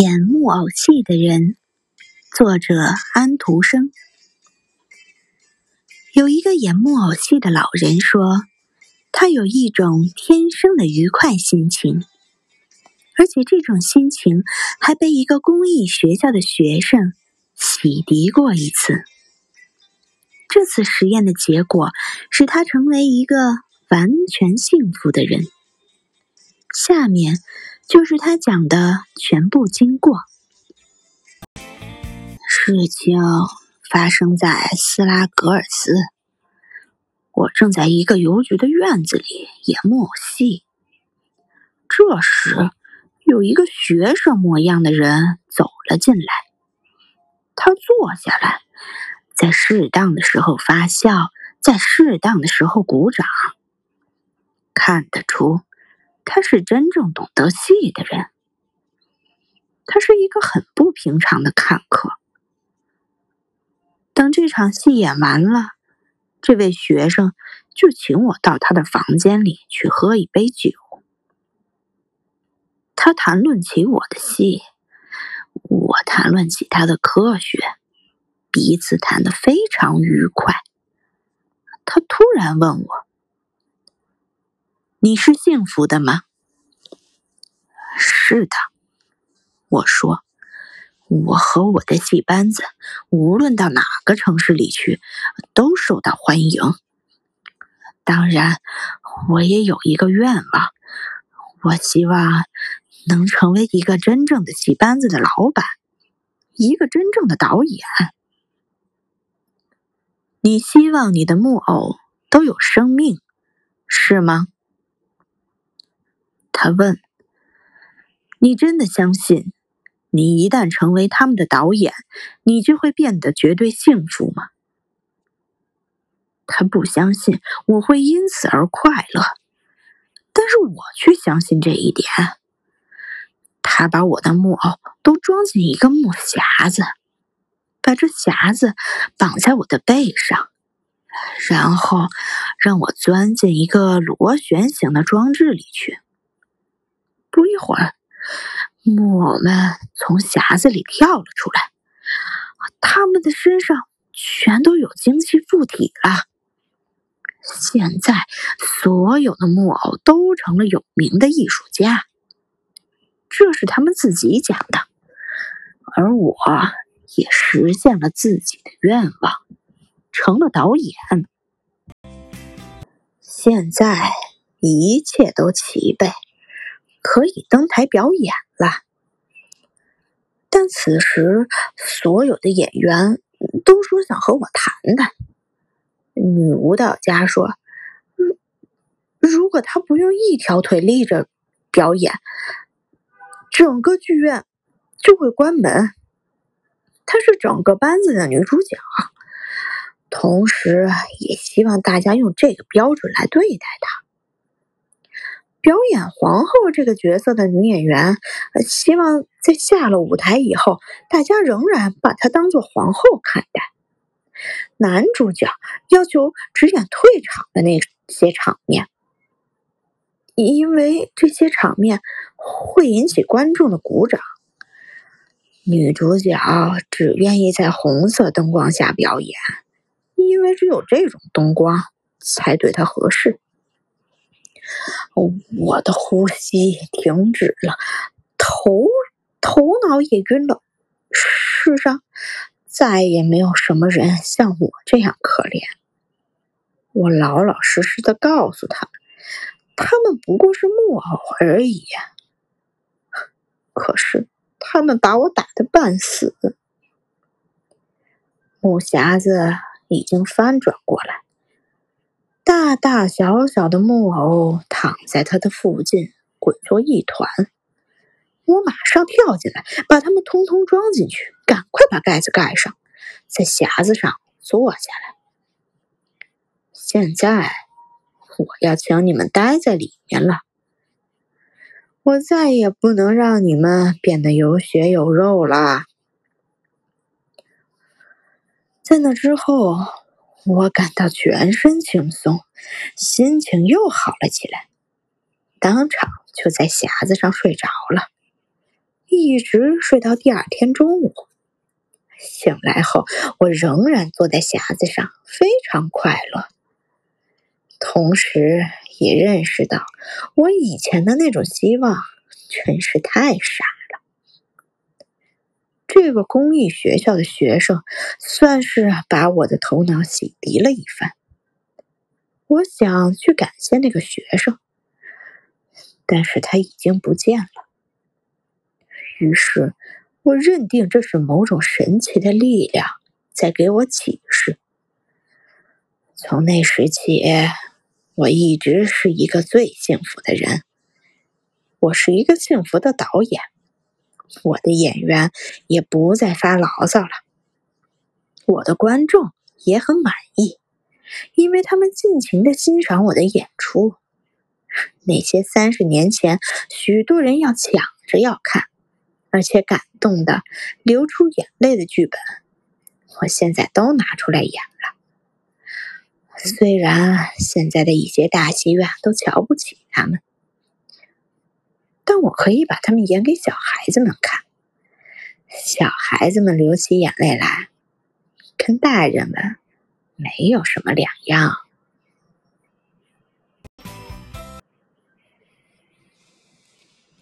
演木偶戏的人，作者安徒生。有一个演木偶戏的老人说，他有一种天生的愉快心情，而且这种心情还被一个公益学校的学生洗涤过一次。这次实验的结果使他成为一个完全幸福的人。下面。就是他讲的全部经过。事情发生在斯拉格尔斯，我正在一个邮局的院子里演木偶戏。这时，有一个学生模样的人走了进来。他坐下来，在适当的时候发笑，在适当的时候鼓掌。看得出。他是真正懂得戏的人，他是一个很不平常的看客。等这场戏演完了，这位学生就请我到他的房间里去喝一杯酒。他谈论起我的戏，我谈论起他的科学，彼此谈得非常愉快。他突然问我。你是幸福的吗？是的，我说，我和我的戏班子，无论到哪个城市里去，都受到欢迎。当然，我也有一个愿望，我希望能成为一个真正的戏班子的老板，一个真正的导演。你希望你的木偶都有生命，是吗？他问：“你真的相信，你一旦成为他们的导演，你就会变得绝对幸福吗？”他不相信我会因此而快乐，但是我却相信这一点。他把我的木偶都装进一个木匣子，把这匣子绑在我的背上，然后让我钻进一个螺旋形的装置里去。不一会儿，木偶们从匣子里跳了出来，他们的身上全都有精气附体了。现在，所有的木偶都成了有名的艺术家，这是他们自己讲的，而我也实现了自己的愿望，成了导演。现在一切都齐备。可以登台表演了，但此时所有的演员都说想和我谈谈。女舞蹈家说：“如如果她不用一条腿立着表演，整个剧院就会关门。她是整个班子的女主角，同时也希望大家用这个标准来对待她。”表演皇后这个角色的女演员，希望在下了舞台以后，大家仍然把她当做皇后看待。男主角要求只演退场的那些场面，因为这些场面会引起观众的鼓掌。女主角只愿意在红色灯光下表演，因为只有这种灯光才对她合适。我的呼吸停止了，头头脑也晕了。世上再也没有什么人像我这样可怜。我老老实实的告诉他，他们不过是木偶而已。可是他们把我打得半死。木匣子已经翻转过来。大大小小的木偶躺在他的附近，滚作一团。我马上跳进来，把他们通通装进去，赶快把盖子盖上，在匣子上坐下来。现在我要请你们待在里面了。我再也不能让你们变得有血有肉了。在那之后。我感到全身轻松，心情又好了起来，当场就在匣子上睡着了。一直睡到第二天中午。醒来后，我仍然坐在匣子上，非常快乐。同时也认识到，我以前的那种希望真是太傻。这个公益学校的学生算是把我的头脑洗涤了一番。我想去感谢那个学生，但是他已经不见了。于是。我认定这是某种神奇的力量在给我启示。从那时起，我一直是一个最幸福的人。我是一个幸福的导演，我的演员也不再发牢骚了。我的观众也很满意，因为他们尽情的欣赏我的演出。那些三十年前许多人要抢着要看。而且感动的流出眼泪的剧本，我现在都拿出来演了。虽然现在的一些大戏院都瞧不起他们，但我可以把他们演给小孩子们看。小孩子们流起眼泪来，跟大人们没有什么两样。